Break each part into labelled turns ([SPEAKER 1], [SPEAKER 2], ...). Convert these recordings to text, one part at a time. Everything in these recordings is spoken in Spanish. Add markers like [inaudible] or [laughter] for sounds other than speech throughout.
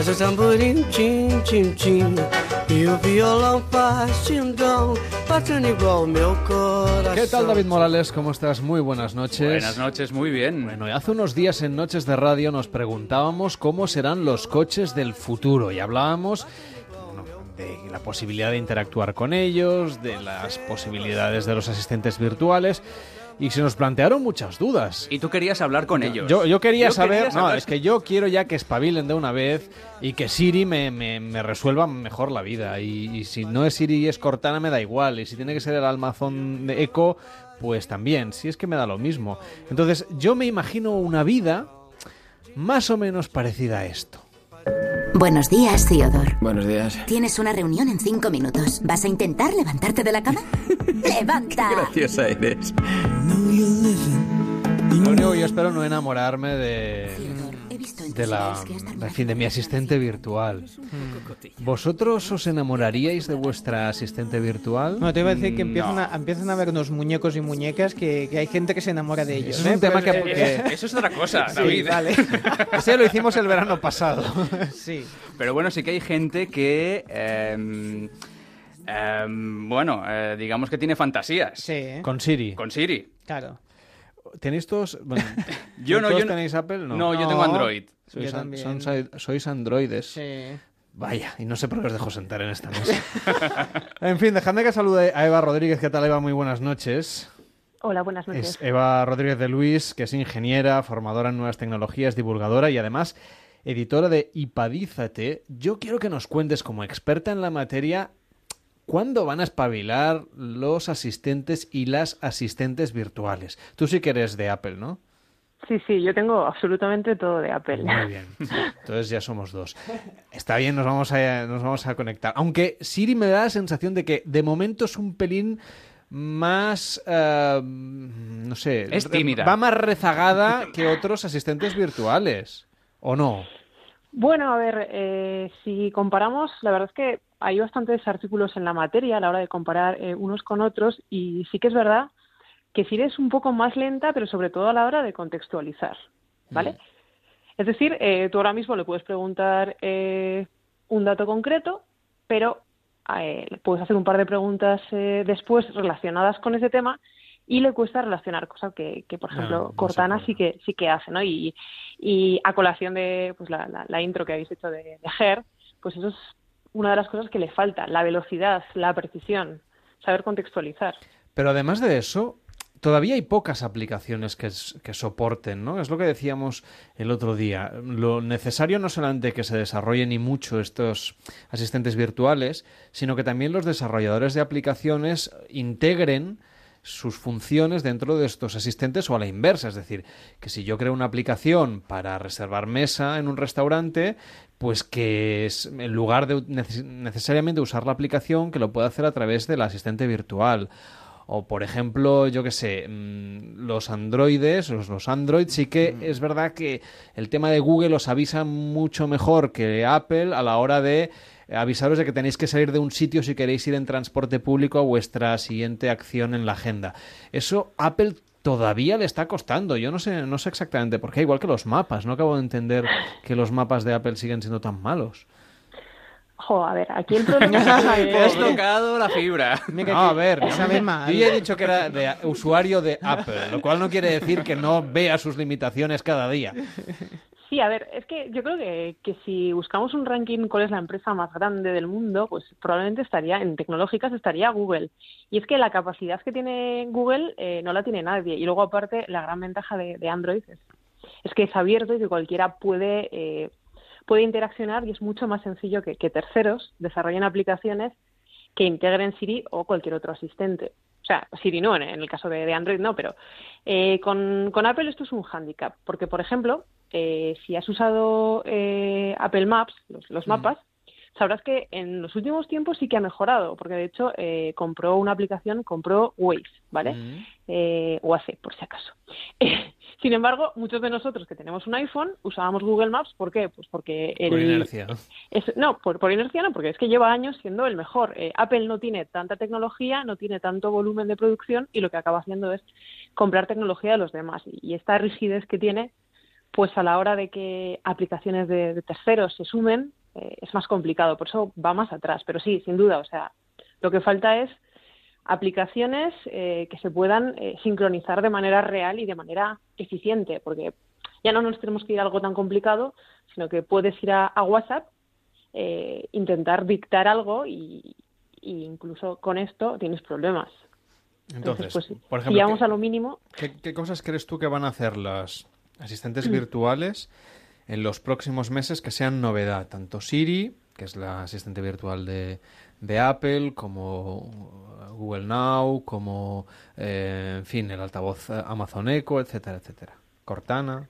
[SPEAKER 1] faz o tamborim, tim, tim, tim. E o violão faz batendo igual meu coração.
[SPEAKER 2] ¿Qué tal David Morales? ¿Cómo estás? Muy buenas noches.
[SPEAKER 3] Buenas noches, muy bien.
[SPEAKER 2] Bueno, y hace unos días en Noches de Radio nos preguntábamos cómo serán los coches del futuro y hablábamos de la posibilidad de interactuar con ellos, de las posibilidades de los asistentes virtuales y se nos plantearon muchas dudas.
[SPEAKER 3] Y tú querías hablar con ellos.
[SPEAKER 2] Yo, yo quería
[SPEAKER 3] Yo
[SPEAKER 2] saber, no,
[SPEAKER 3] saber-
[SPEAKER 2] es que yo quiero ya que espabilen de una vez y que Siri me, me- me resuelva mejor la vida. Y, y si no es Siri y es Cortana, me da igual. Y si tiene que ser el almazón de Eco, pues también. Si es que me da lo mismo. Entonces, yo me imagino una vida más o menos parecida a esto.
[SPEAKER 4] Buenos días, Theodore.
[SPEAKER 5] Buenos días.
[SPEAKER 4] Tienes una reunión en cinco minutos. ¿Vas a intentar levantarte de la cama? [laughs] ¡Levanta!
[SPEAKER 5] Graciosa eres.
[SPEAKER 2] Lo único que yo espero no enamorarme de, de la, en fin, de mi asistente virtual. ¿Vosotros os enamoraríais de vuestra asistente virtual?
[SPEAKER 6] No, te iba a decir que
[SPEAKER 3] Mm,
[SPEAKER 6] empiezan,
[SPEAKER 3] no.
[SPEAKER 6] a, empiezan a ver unos muñecos y muñecas que, que hay gente que se enamora de ellos.
[SPEAKER 2] Eso es un
[SPEAKER 6] ¿eh?
[SPEAKER 2] tema
[SPEAKER 6] Pero,
[SPEAKER 2] que-
[SPEAKER 6] eh,
[SPEAKER 2] que-
[SPEAKER 3] Eso es otra cosa,
[SPEAKER 6] sí,
[SPEAKER 3] David.
[SPEAKER 6] vale. [laughs]
[SPEAKER 2] Ese lo hicimos el verano pasado. [laughs]
[SPEAKER 6] sí.
[SPEAKER 3] Pero bueno, sí que hay gente que... em, em, bueno, eh, digamos que tiene fantasías.
[SPEAKER 6] Sí, ¿eh?
[SPEAKER 2] Con Siri.
[SPEAKER 3] Con Siri.
[SPEAKER 6] claro.
[SPEAKER 2] ¿Tenéis todos? Bueno, [laughs]
[SPEAKER 3] Yo no,
[SPEAKER 2] ¿todos
[SPEAKER 3] yo no-
[SPEAKER 2] tenéis Apple? No.
[SPEAKER 3] No, yo tengo. Android.
[SPEAKER 2] Sois,
[SPEAKER 6] Yo
[SPEAKER 2] an- son- sois androides.
[SPEAKER 6] Sí.
[SPEAKER 2] Vaya, y no sé por qué os dejo sentar en esta mesa. [laughs] en fin, dejadme que salude a Eva Rodríguez. ¿Qué tal, Eva? Muy buenas noches.
[SPEAKER 7] Hola, buenas noches.
[SPEAKER 2] Es Eva Rodríguez de Luis, que es ingeniera, formadora en nuevas tecnologías, divulgadora y además editora de Ipadízate. Yo quiero que nos cuentes, como experta en la materia, ¿cuándo van a espabilar los asistentes y las asistentes virtuales? Tú sí que eres de Apple, ¿no?
[SPEAKER 7] Sí, sí, yo tengo absolutamente todo de Apple.
[SPEAKER 2] Muy bien. Entonces ya somos dos. Está bien, nos vamos a, nos vamos a conectar. Aunque Siri me da la sensación de que de momento es un pelín más, eh, no sé,
[SPEAKER 3] Es tímida.
[SPEAKER 2] va más rezagada que otros asistentes virtuales, ¿o no?
[SPEAKER 7] Bueno, a ver, eh, si comparamos, la verdad es que hay bastantes artículos en la materia a la hora de comparar eh, unos con otros y sí que es verdad que Siri es un poco más lenta, pero sobre todo a la hora de contextualizar, ¿vale? Es decir, eh, tú ahora mismo le puedes preguntar eh, un dato concreto, pero eh, le puedes hacer un par de preguntas eh, después relacionadas con ese tema y le cuesta relacionar, cosa que, que, por ejemplo,
[SPEAKER 2] no
[SPEAKER 7] Cortana sí que sí que hace, ¿no? Y, y a colación de pues, la, la- la intro que habéis hecho de, de Her, pues eso es una de las cosas que le falta, la velocidad, la precisión, saber contextualizar.
[SPEAKER 2] Pero además de eso, todavía hay pocas aplicaciones que, que soporten, ¿no? Es lo que decíamos el otro día. Lo necesario no solamente que se desarrollen y mucho estos asistentes virtuales, sino que también los desarrolladores de aplicaciones integren sus funciones dentro de estos asistentes o a la inversa. Es decir, que si yo creo una aplicación para reservar mesa en un restaurante, pues que es, en lugar de neces- necesariamente usar la aplicación, que lo pueda hacer a través del asistente virtual. O, por ejemplo, yo qué sé, mm, los androides, los, los Android, sí que es verdad que el tema de Google os avisa mucho mejor que Apple a la hora de avisaros de que tenéis que salir de un sitio si queréis ir en transporte público a vuestra siguiente acción en la agenda. Eso Apple todavía le está costando. Yo no sé, no sé exactamente por qué, igual que los mapas. No acabo de entender que los mapas de Apple siguen siendo tan malos.
[SPEAKER 7] Jo, a ver, aquí el problema es [laughs] que-
[SPEAKER 3] Te has tocado la fibra.
[SPEAKER 2] No, a ver, yo ya he dicho que era de usuario de Apple, lo cual no quiere decir que no vea sus limitaciones cada día.
[SPEAKER 7] Sí, a ver, es que yo creo que, que si buscamos un ranking cuál es la empresa más grande del mundo, pues probablemente estaría en tecnológicas estaría Google. Y es que la capacidad que tiene Google eh, no la tiene nadie. Y luego aparte la gran ventaja de, de Android es, es que es abierto y que cualquiera puede eh, puede interaccionar y es mucho más sencillo que, terceros desarrollen aplicaciones que integren Siri o cualquier otro asistente. O sea, Siri no, en, el caso de, de Android no, pero eh, con, con Apple esto es un hándicap, porque, por ejemplo, eh, si has usado eh, Apple Maps, los, los mapas, sabrás que en los últimos tiempos sí que ha mejorado, porque de hecho eh, compró una aplicación, compró Waze, ¿vale? Eh, o hace, por si acaso. [laughs] Sin embargo, muchos de nosotros que tenemos un iPhone usábamos Google Maps, ¿por qué? Pues porque el,
[SPEAKER 2] Por inercia.
[SPEAKER 7] es- no, por, por inercia no, porque es que lleva años siendo el mejor. Eh, Apple no tiene tanta tecnología, no tiene tanto volumen de producción y lo que acaba haciendo es comprar tecnología de los demás. Y, y esta rigidez que tiene, pues a la hora de que aplicaciones de, de terceros se sumen, eh, es más complicado, por eso va más atrás. Pero sí, sin duda, o sea, lo que falta es aplicaciones eh, que se puedan eh, sincronizar de manera real y de manera eficiente, porque ya no nos tenemos que ir a algo tan complicado, sino que puedes ir a, a WhatsApp, eh, intentar dictar algo y, y incluso con esto tienes problemas.
[SPEAKER 2] Entonces,
[SPEAKER 7] pues,
[SPEAKER 2] por
[SPEAKER 7] si
[SPEAKER 2] ejemplo,
[SPEAKER 7] vamos
[SPEAKER 2] ¿qué,
[SPEAKER 7] a lo mínimo,
[SPEAKER 2] qué- qué cosas crees tú que van a hacer las asistentes
[SPEAKER 7] Mm.
[SPEAKER 2] virtuales en los próximos meses que sean novedad? Tanto Siri, que es la asistente virtual de, de Apple, como Google Now, como, eh, en fin, el altavoz eh, Amazon Echo, etcétera, etcétera. Cortana.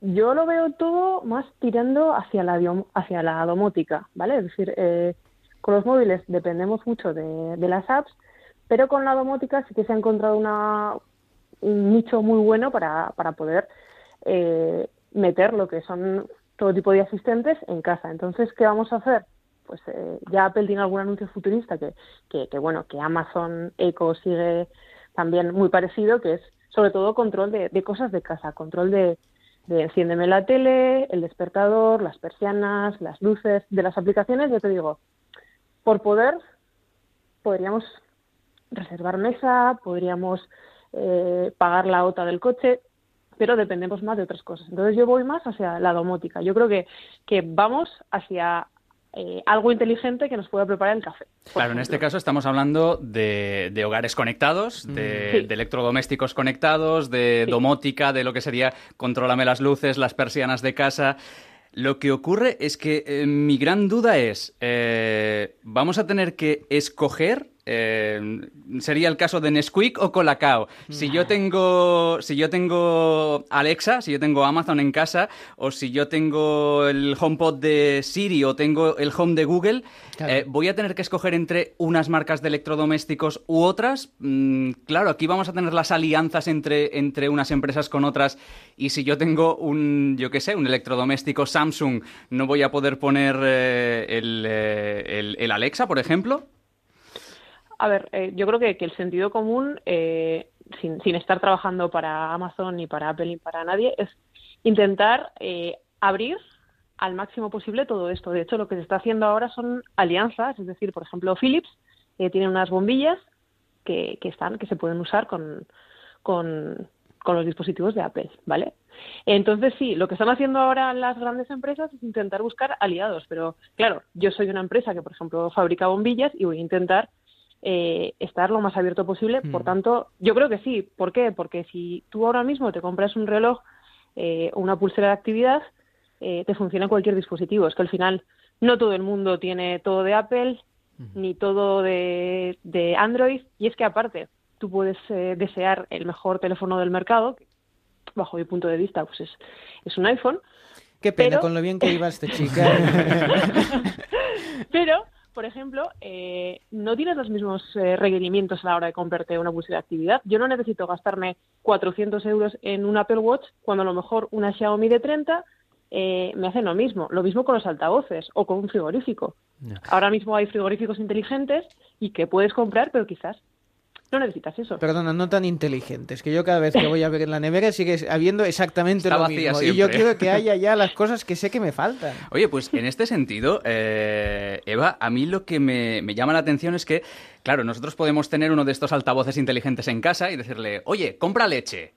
[SPEAKER 7] Yo lo veo todo más tirando hacia la, hacia la domótica, ¿vale? Es decir, eh, con los móviles dependemos mucho de, de las apps, pero con la domótica sí que se ha encontrado una, un nicho muy bueno para, para poder eh, meter lo que son todo tipo de asistentes en casa. Entonces, ¿qué vamos a hacer? Pues eh, ya Apple tiene algún anuncio futurista que, que, que, bueno, que Amazon Echo sigue también muy parecido, que es sobre todo control de, cosas de casa, control de, de enciéndeme la tele, el despertador, las persianas, las luces, de las aplicaciones, yo te digo, por poder podríamos reservar mesa, podríamos eh, pagar la OTA del coche, pero dependemos más de otras cosas. Entonces yo voy más hacia la domótica. Yo creo que, que vamos hacia eh, algo inteligente que nos pueda preparar el café.
[SPEAKER 3] Claro, en este caso estamos hablando de, de hogares conectados, de,
[SPEAKER 7] Sí.
[SPEAKER 3] de electrodomésticos conectados, de
[SPEAKER 7] Sí.
[SPEAKER 3] domótica, de lo que sería contrólame las luces, las persianas de casa. Lo que ocurre es que eh, mi gran duda es, eh, ¿vamos a tener que escoger? Eh, sería el caso de Nesquik o Colacao. Si yo tengo, si yo tengo Alexa, si yo tengo Amazon en casa, o si yo tengo el HomePod de Siri o tengo el Home de Google,
[SPEAKER 6] Claro.
[SPEAKER 3] eh, voy a tener que escoger entre unas marcas de electrodomésticos u otras. Mm, claro, aquí vamos a tener las alianzas entre, entre unas empresas con otras. Y si yo tengo un, yo qué sé, un electrodoméstico Samsung, no voy a poder poner eh, el, eh, el- el Alexa, por ejemplo.
[SPEAKER 7] A ver, eh, yo creo que, que el sentido común, eh, sin, sin estar trabajando para Amazon ni para Apple ni para nadie, es intentar eh, abrir al máximo posible todo esto. De hecho, lo que se está haciendo ahora son alianzas, es decir, por ejemplo, Philips eh, tiene unas bombillas que, que están, que se pueden usar con, con, con los dispositivos de Apple, ¿vale? Entonces, sí, lo que están haciendo ahora las grandes empresas es intentar buscar aliados, pero claro, yo soy una empresa que, por ejemplo, fabrica bombillas y voy a intentar eh, estar lo más abierto posible. Por
[SPEAKER 6] Mm.
[SPEAKER 7] tanto, yo creo que sí. ¿Por qué? Porque si tú ahora mismo te compras un reloj eh, o una pulsera de actividad, eh, te funciona cualquier dispositivo. Es que al final no todo el mundo tiene todo de Apple ni todo de, de Android. Y es que aparte, tú puedes eh, desear el mejor teléfono del mercado, que bajo mi punto de vista, pues es, es un iPhone.
[SPEAKER 6] Qué pena
[SPEAKER 7] Pero-
[SPEAKER 6] con lo bien que iba esta chica. [laughs] [laughs]
[SPEAKER 7] Pero, por ejemplo, eh, no tienes los mismos eh, requerimientos a la hora de comprarte una pulsera de actividad. Yo no necesito gastarme 400 euros en un Apple Watch cuando a lo mejor una Xiaomi de 30 eh, me hacen lo mismo. Lo mismo con los altavoces o con un frigorífico. Ahora mismo hay frigoríficos inteligentes y que puedes comprar, pero quizás no necesitas eso.
[SPEAKER 6] Perdona, no tan inteligentes, que yo cada vez que voy a ver la nevera sigue habiendo exactamente
[SPEAKER 3] Está
[SPEAKER 6] lo
[SPEAKER 3] vacía
[SPEAKER 6] mismo. Y yo
[SPEAKER 3] siempre.
[SPEAKER 6] quiero que haya ya las cosas que sé que me faltan. [laughs]
[SPEAKER 3] Oye, pues en este sentido, eh, Eva, a mí lo que me, me llama la atención es que, claro, nosotros podemos tener uno de estos altavoces inteligentes en casa y decirle, oye, compra leche.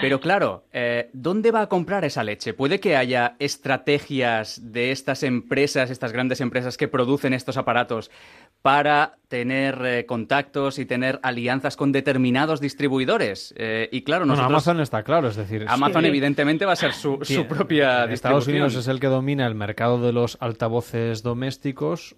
[SPEAKER 3] Pero claro, eh, ¿dónde va a comprar esa leche? ¿Puede que haya estrategias de estas empresas, estas grandes empresas que producen estos aparatos para tener eh, contactos y tener alianzas con determinados distribuidores? Eh, y claro,
[SPEAKER 2] Bueno,
[SPEAKER 3] nosotros...
[SPEAKER 2] Amazon está claro, es decir,
[SPEAKER 3] Amazon,
[SPEAKER 7] Sí.
[SPEAKER 3] evidentemente va a ser su,
[SPEAKER 2] Sí,
[SPEAKER 3] su propia
[SPEAKER 2] Estados
[SPEAKER 3] distribución.
[SPEAKER 2] Unidos es el que domina el mercado de los altavoces domésticos.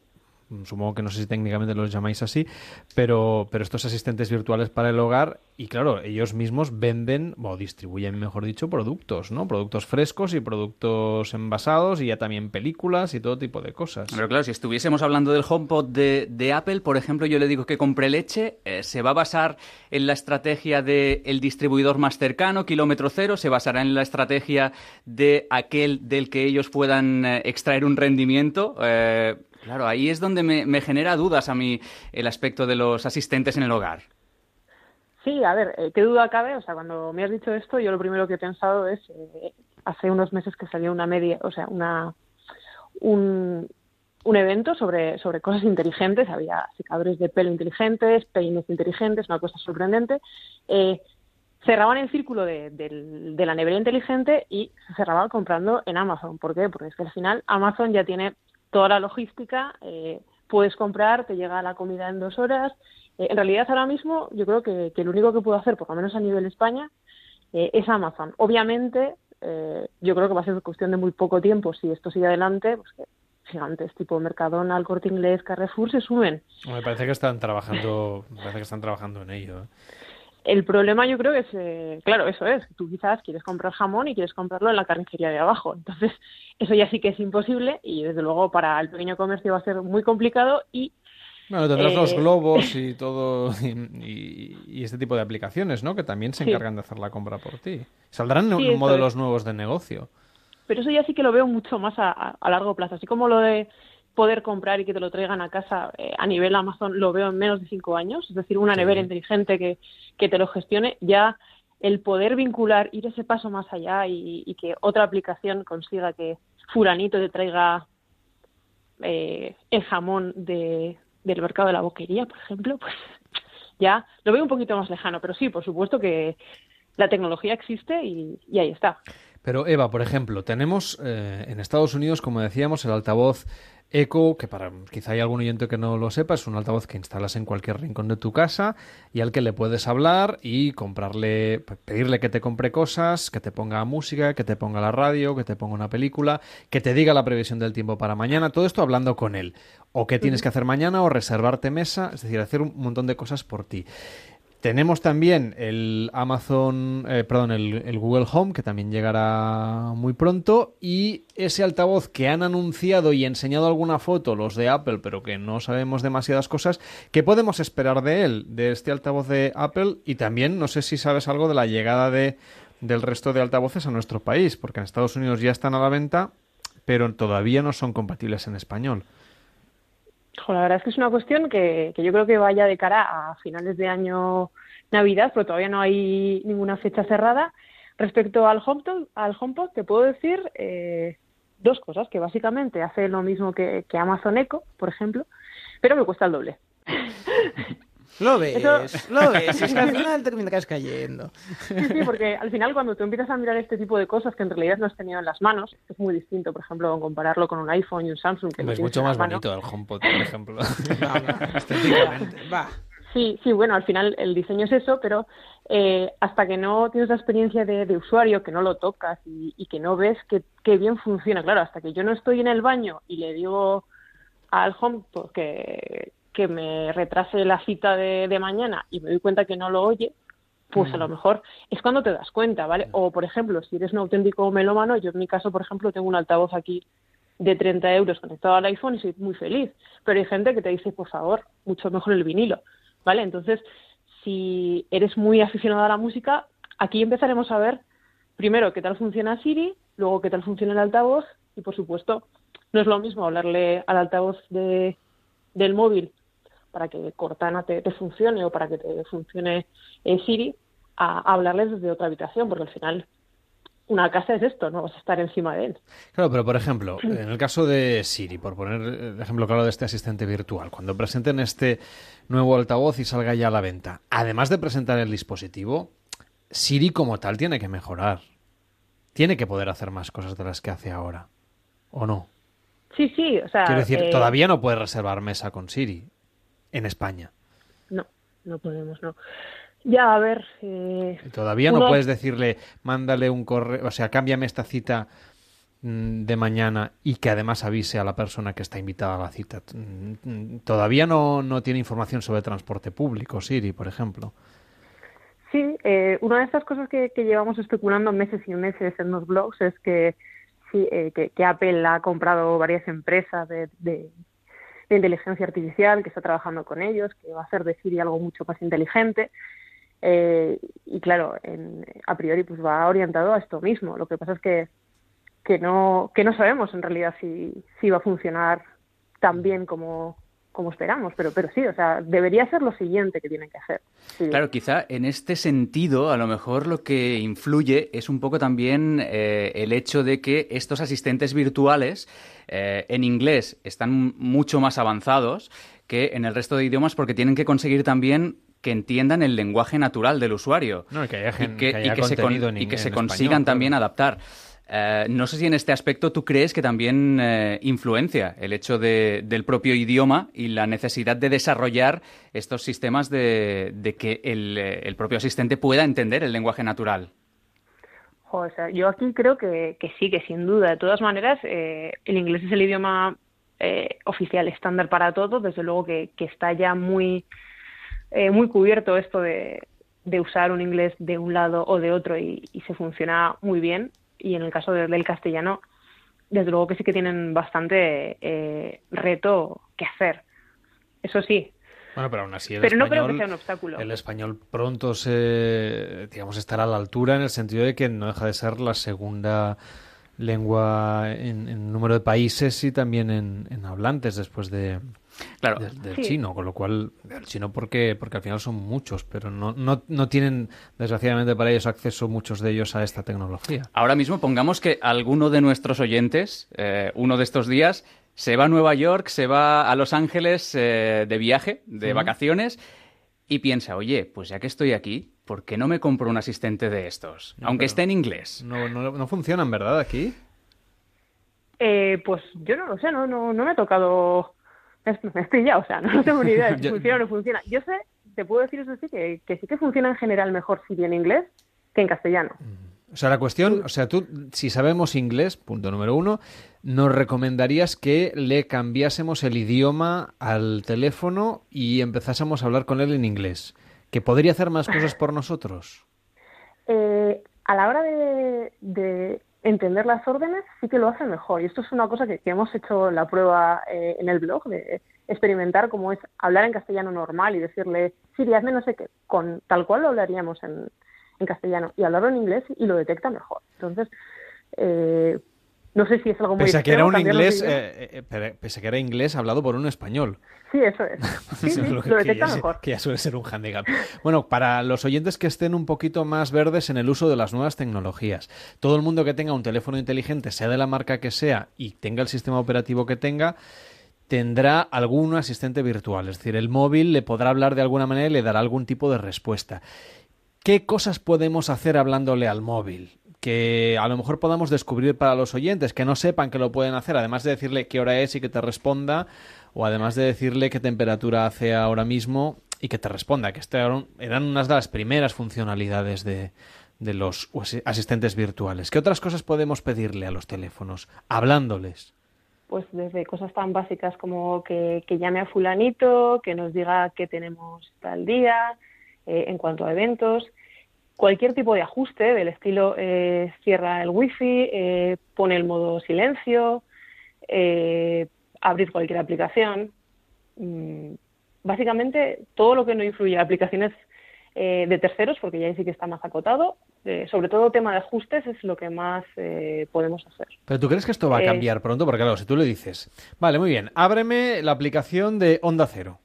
[SPEAKER 2] Mm, Supongo que no sé si técnicamente los llamáis así, pero, pero estos asistentes virtuales para el hogar, y claro, ellos mismos venden, o distribuyen, mejor dicho, productos, ¿no? Productos frescos y productos envasados, y ya también películas y todo tipo de cosas.
[SPEAKER 3] Pero claro, si estuviésemos hablando del HomePod de, de Apple, por ejemplo, yo le digo que compre leche, eh, se va a basar en la estrategia del distribuidor más cercano, kilómetro cero, se basará en la estrategia de aquel del que ellos puedan eh, extraer un rendimiento. eh, claro, ahí es donde me, me genera dudas a mí el aspecto de los asistentes en el hogar.
[SPEAKER 7] Sí, a ver, eh, qué duda cabe. O sea, cuando me has dicho esto, yo lo primero que he pensado es eh, hace unos meses que salió una media, o sea, una un, un evento sobre, sobre cosas inteligentes. Había secadores de pelo inteligentes, peines inteligentes, una cosa sorprendente. Eh, cerraban el círculo de, de la nevera inteligente y se cerraban comprando en Amazon. ¿Por qué? Porque es que al final Amazon ya tiene toda la logística, eh, puedes comprar, te llega la comida en dos horas. Eh, en realidad ahora mismo yo creo que, que lo único que puedo hacer, por lo menos a nivel España, eh, es Amazon. Obviamente eh, yo creo que va a ser cuestión de muy poco tiempo si esto sigue adelante, pues que gigantes tipo Mercadona, El Corte Inglés, Carrefour se sumen.
[SPEAKER 2] Me parece que están trabajando, me parece que están trabajando en ello. ¿Eh?
[SPEAKER 7] El problema yo creo que es, eh, claro, eso es, tú quizás quieres comprar jamón y quieres comprarlo en la carnicería de abajo. Entonces, [laughs] eso ya sí que es imposible y desde luego para el pequeño comercio va a ser muy complicado y
[SPEAKER 2] Bueno, tendrás
[SPEAKER 7] Eh,
[SPEAKER 2] los globos y [laughs] todo, y, y- y este tipo de aplicaciones, ¿no? Que también se
[SPEAKER 7] Sí.
[SPEAKER 2] encargan de hacer la compra por ti. Saldrán
[SPEAKER 7] Sí,
[SPEAKER 2] modelos
[SPEAKER 7] es.
[SPEAKER 2] nuevos de negocio.
[SPEAKER 7] pero eso ya sí que lo veo mucho más a, a- a largo plazo. Así como lo de poder comprar y que te lo traigan a casa eh, a nivel Amazon lo veo en menos de cinco años, es decir, una
[SPEAKER 2] Sí.
[SPEAKER 7] nevera inteligente que, que te lo gestione, ya el poder vincular, ir ese paso más allá y, y que otra aplicación consiga que fulanito te traiga eh, el jamón de, del mercado de la boquería, por ejemplo, pues ya lo veo un poquito más lejano, pero sí, por supuesto que la tecnología existe y, y ahí está.
[SPEAKER 2] Pero Eva, por ejemplo, tenemos eh, en Estados Unidos, como decíamos, el altavoz Echo, que para quizá hay algún oyente que no lo sepa, es un altavoz que instalas en cualquier rincón de tu casa y al que le puedes hablar y comprarle, pedirle que te compre cosas, que te ponga música, que te ponga la radio, que te ponga una película, que te diga la previsión del tiempo para mañana, todo esto hablando con él. O qué tienes que hacer mañana o reservarte mesa, es decir, hacer un montón de cosas por ti. Tenemos también el Amazon, eh, perdón, el, el Google Home, que también llegará muy pronto, y ese altavoz que han anunciado y enseñado alguna foto los de Apple, pero que no sabemos demasiadas cosas, ¿qué podemos esperar de él, de este altavoz de Apple? Y también, no sé si sabes algo de la llegada de, del resto de altavoces a nuestro país, porque en Estados Unidos ya están a la venta, pero todavía no son compatibles en español.
[SPEAKER 7] La verdad es que es una cuestión que, yo creo que vaya de cara a finales de año Navidad, pero todavía no hay ninguna fecha cerrada. Respecto al HomePod, al HomePod te puedo decir eh, dos cosas, que básicamente hace lo mismo que Amazon Echo, por ejemplo, pero me cuesta el doble. [laughs]
[SPEAKER 6] Lo ves,
[SPEAKER 7] Eso-
[SPEAKER 6] lo [laughs] ves. Es que al final terminarás cayendo.
[SPEAKER 7] Sí, sí, porque al final cuando tú empiezas a mirar este tipo de cosas que en realidad no has tenido en las manos, es muy distinto, por ejemplo, compararlo con un iPhone y un Samsung. Que
[SPEAKER 2] es mucho más
[SPEAKER 7] mano.
[SPEAKER 2] bonito el HomePod, por ejemplo. [laughs]
[SPEAKER 6] Estéticamente. Va.
[SPEAKER 7] Sí, sí, bueno, al final el diseño es eso, pero eh, hasta que no tienes la experiencia de, de usuario, que no lo tocas y, y que no ves que, que bien funciona, claro, hasta que yo no estoy en el baño y le digo al HomePod que, que me retrase la cita de, de mañana y me doy cuenta que no lo oye, pues a lo mejor es cuando te das cuenta, ¿vale? O, por ejemplo, si eres un auténtico melómano, yo en mi caso, por ejemplo, tengo un altavoz aquí de 30 euros conectado al iPhone y soy muy feliz. Pero hay gente que te dice, por favor, mucho mejor el vinilo, ¿vale? Entonces, si eres muy aficionado a la música, aquí empezaremos a ver primero qué tal funciona Siri, luego qué tal funciona el altavoz y, por supuesto, no es lo mismo hablarle al altavoz de, del móvil para que Cortana te, te funcione o para que te funcione eh, Siri a, a hablarles desde otra habitación, porque al final una casa es esto, no vas a estar encima de él.
[SPEAKER 2] Claro, pero por ejemplo, en el caso de Siri, por poner el ejemplo claro de este asistente virtual, cuando presenten este nuevo altavoz y salga ya a la venta, además de presentar el dispositivo, Siri como tal tiene que mejorar. Tiene que poder hacer más cosas de las que hace ahora. ¿O no?
[SPEAKER 7] Sí, sí, o sea...
[SPEAKER 2] Quiero decir,
[SPEAKER 7] eh,
[SPEAKER 2] todavía no puedes reservar mesa con Siri en España.
[SPEAKER 7] No, no podemos, no. Ya, a ver... Eh,
[SPEAKER 2] Todavía no puedes decirle, mándale un correo, o sea, cámbiame esta cita mm, de mañana y que además avise a la persona que está invitada a la cita. Mm, Todavía no, no tiene información sobre transporte público, Siri, por ejemplo.
[SPEAKER 7] Sí, eh, una de estas cosas que, que llevamos especulando meses y meses en los blogs es que, sí, eh, que, que Apple ha comprado varias empresas de, de- de inteligencia artificial, que está trabajando con ellos, que va a hacer de Siri algo mucho más inteligente. Eh, y claro, en- a priori pues va orientado a esto mismo. Lo que pasa es que, que, no, que no sabemos en realidad si, si va a funcionar tan bien como, como esperamos, pero, pero sí, o sea, debería ser lo siguiente que tienen que hacer. Sí.
[SPEAKER 3] Claro, quizá en este sentido, a lo mejor lo que influye es un poco también eh, el hecho de que estos asistentes virtuales eh, en inglés están mucho más avanzados que en el resto de idiomas porque tienen que conseguir también que entiendan el lenguaje natural del usuario
[SPEAKER 2] No, y que haya
[SPEAKER 3] y que,
[SPEAKER 2] que haya
[SPEAKER 3] y que se, con-
[SPEAKER 2] contenido en
[SPEAKER 3] y que
[SPEAKER 2] ing-
[SPEAKER 3] se
[SPEAKER 2] en
[SPEAKER 3] consigan
[SPEAKER 2] español,
[SPEAKER 3] también
[SPEAKER 2] claro.
[SPEAKER 3] adaptar. Eh, no sé si en este aspecto tú crees que también eh, influencia el hecho de- del propio idioma y la necesidad de desarrollar estos sistemas de, de que el, eh, propio asistente pueda entender el lenguaje natural.
[SPEAKER 7] O sea, yo aquí creo que, sí, que sin duda. De todas maneras, eh, el inglés es el idioma oficial estándar para todo. Desde luego que, está ya muy, muy cubierto esto de, usar un inglés de un lado o de otro y se funciona muy bien. Y en el caso de- del castellano, desde luego que sí que tienen bastante eh, reto que hacer. Eso sí,
[SPEAKER 2] Bueno, pero aún así el
[SPEAKER 7] pero no creo que sea un obstáculo.
[SPEAKER 2] el español pronto se, digamos, estará a la altura en el sentido de que no deja de ser la segunda lengua en, en número de países y también en, en hablantes después de,
[SPEAKER 3] Claro,
[SPEAKER 2] de- del
[SPEAKER 7] Sí.
[SPEAKER 2] chino, con lo cual el chino porque porque al final son muchos, pero no, no, no tienen desgraciadamente para ellos acceso muchos de ellos a esta tecnología.
[SPEAKER 3] Ahora mismo pongamos que alguno de nuestros oyentes, eh, uno de estos días, se va a Nueva York, se va a Los Ángeles eh, de viaje, de vacaciones, y piensa, oye, pues ya que estoy aquí, ¿por qué no me compro un asistente de estos?
[SPEAKER 2] No,
[SPEAKER 3] Aunque esté en inglés.
[SPEAKER 2] No, no, no funcionan, ¿verdad? Aquí.
[SPEAKER 7] Eh, pues yo no lo sé, no, no, no me ha tocado. Me [laughs] estoy ya, o sea, no tengo ni idea de [laughs] si funciona o no funciona. Yo sé, te puedo decir eso sí, que, que sí que funciona en general mejor si en inglés que en castellano.
[SPEAKER 2] O sea, la cuestión, o sea, tú, si sabemos inglés, punto número uno, nos recomendarías que le cambiásemos el idioma al teléfono y empezásemos a hablar con él en inglés. ¿Que podría hacer más cosas por nosotros?
[SPEAKER 7] Eh, a la hora de, de entender las órdenes, sí que lo hace mejor. Y esto es una cosa que, hemos hecho la prueba eh, en el blog, de experimentar cómo es hablar en castellano normal y decirle, Siri, hazme no sé qué, con tal cual lo hablaríamos en, en castellano, y hablarlo en inglés y lo detecta mejor. Entonces, eh, no sé si es algo muy
[SPEAKER 2] Pese a que era
[SPEAKER 7] extremo,
[SPEAKER 2] un inglés, eh, eh, pero- pese a que era inglés hablado por un español.
[SPEAKER 7] Sí, eso es. [laughs] Sí, sí,
[SPEAKER 2] Lo
[SPEAKER 7] lo,
[SPEAKER 2] que- que
[SPEAKER 7] detecta
[SPEAKER 2] ya,
[SPEAKER 7] mejor.
[SPEAKER 2] que ya suele ser un handicap. Bueno, para los oyentes que estén un poquito más verdes en el uso de las nuevas tecnologías, todo el mundo que tenga un teléfono inteligente, sea de la marca que sea y tenga el sistema operativo que tenga, tendrá algún asistente virtual. Es decir, el móvil le podrá hablar de alguna manera y le dará algún tipo de respuesta. ¿Qué cosas podemos hacer hablándole al móvil? Que a lo mejor podamos descubrir para los oyentes, que no sepan que lo pueden hacer, además de decirle qué hora es y que te responda, o además de decirle qué temperatura hace ahora mismo y que te responda, que este eran eran unas de las primeras funcionalidades de, de los asi- asistentes virtuales. ¿Qué otras cosas podemos pedirle a los teléfonos? Hablándoles.
[SPEAKER 7] pues desde cosas tan básicas como que, que llame a fulanito, que nos diga qué tenemos tal día, eh, en cuanto a eventos, cualquier tipo de ajuste del estilo eh, cierra el wifi, eh, pone el modo silencio, eh, abrir cualquier aplicación. Mm, básicamente todo lo que no influye a aplicaciones eh, de terceros, porque ya ahí sí que está más acotado, sobre todo tema de ajustes es lo que más eh, podemos hacer.
[SPEAKER 2] Pero tú crees que esto va a cambiar pronto, porque claro, si tú le dices, vale, muy bien, ábreme la aplicación de Onda Cero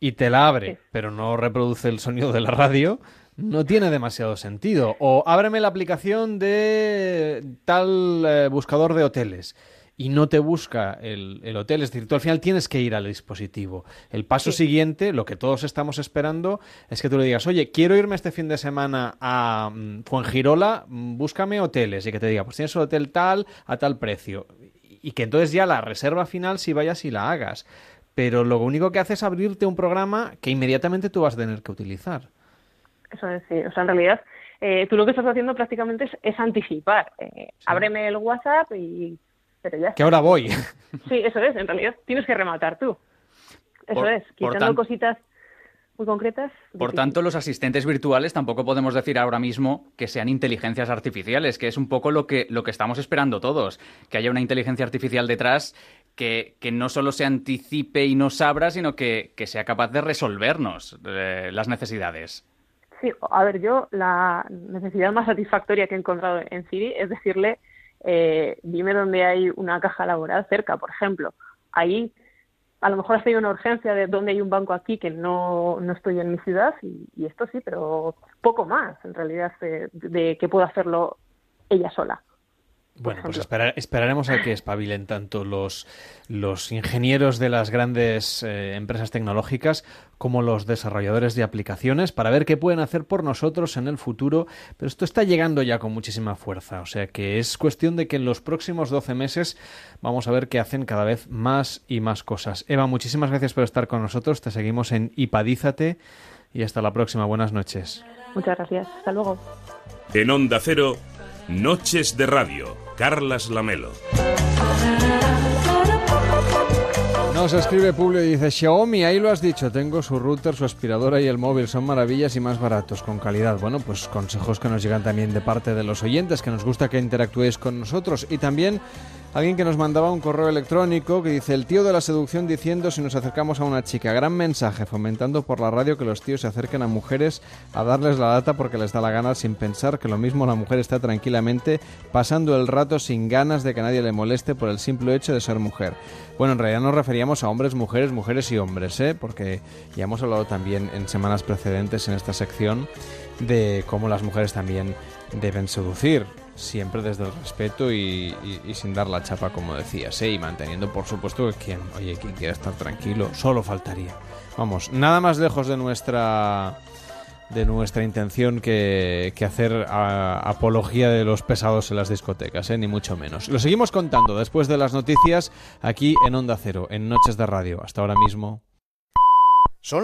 [SPEAKER 2] y te la abre,
[SPEAKER 7] Sí.
[SPEAKER 2] pero no reproduce el sonido de la radio, no tiene demasiado sentido. O ábreme la aplicación de tal eh, buscador de hoteles y no te busca el, el hotel, es decir, tú al final tienes que ir al dispositivo. El paso
[SPEAKER 7] Sí.
[SPEAKER 2] siguiente, lo que todos estamos esperando, es que tú le digas, oye, quiero irme este fin de semana a mm, Fuengirola, mm, búscame hoteles y que te diga, pues tienes un hotel tal a tal precio. Y que entonces ya la reserva final si vayas y la hagas. Pero lo único que hace es abrirte un programa que inmediatamente tú vas a tener que utilizar.
[SPEAKER 7] Eso es, sí. O sea, en realidad, eh, tú lo que estás haciendo prácticamente es, es anticipar. Eh, Ábreme el WhatsApp y... Pero ya
[SPEAKER 2] Que ahora voy. [laughs]
[SPEAKER 7] Sí, eso es. En realidad tienes que rematar tú. Eso
[SPEAKER 3] Por-
[SPEAKER 7] es. Quitando
[SPEAKER 3] tan-
[SPEAKER 7] cositas muy concretas.
[SPEAKER 3] Por
[SPEAKER 7] difícil.
[SPEAKER 3] tanto, los asistentes virtuales tampoco podemos decir ahora mismo que sean inteligencias artificiales, que es un poco lo que, lo que estamos esperando todos, que haya una inteligencia artificial detrás que, que no solo se anticipe y nos abra, sino que, que sea capaz de resolvernos eh, las necesidades.
[SPEAKER 7] Sí, a ver, yo la necesidad más satisfactoria que he encontrado en Siri es decirle, eh, dime dónde hay una caja laboral cerca, por ejemplo. Ahí a lo mejor ha sido una urgencia de dónde hay un banco aquí que no, no estoy en mi ciudad y, esto sí, pero poco más en realidad de, de que pueda hacerlo ella sola.
[SPEAKER 2] Bueno, pues esperar, esperaremos a que espabilen tanto los, los ingenieros de las grandes eh, empresas tecnológicas como los desarrolladores de aplicaciones para ver qué pueden hacer por nosotros en el futuro. Pero esto está llegando ya con muchísima fuerza. O sea que es cuestión de que en los próximos 12 meses vamos a ver que hacen cada vez más y más cosas. Eva, muchísimas gracias por estar con nosotros. Te seguimos en Ipadízate y hasta la próxima. Buenas noches.
[SPEAKER 7] Muchas gracias. Hasta luego.
[SPEAKER 5] En Onda Cero, Noches de Radio Carlas Lamelo.
[SPEAKER 2] Nos escribe Publio y dice, Xiaomi, ahí lo has dicho, tengo su router, su aspiradora y el móvil, son maravillas y más baratos, con calidad. Bueno, pues consejos que nos llegan también de parte de los oyentes, que nos gusta que interactuéis con nosotros. Y también alguien que nos mandaba un correo electrónico que dice, el tío de la seducción diciendo si nos acercamos a una chica. Gran mensaje, fomentando por la radio que los tíos se acerquen a mujeres a darles la data porque les da la gana sin pensar que lo mismo la mujer está tranquilamente pasando el rato sin ganas de que nadie le moleste por el simple hecho de ser mujer. Bueno, en realidad nos referíamos a hombres, mujeres, mujeres y hombres, ¿eh? porque ya hemos hablado también en semanas precedentes en esta sección de cómo las mujeres también deben seducir, siempre desde el respeto y, y, sin dar la chapa, como decías, ¿eh? y manteniendo, por supuesto, que quien, oye, quien quiera estar tranquilo, solo faltaría. Vamos, nada más lejos de nuestra de nuestra intención que, que hacer apología de los pesados en las discotecas, ¿eh? ni mucho menos. Lo seguimos contando después de las noticias aquí en Onda Cero, en Noches de Radio. Hasta ahora mismo.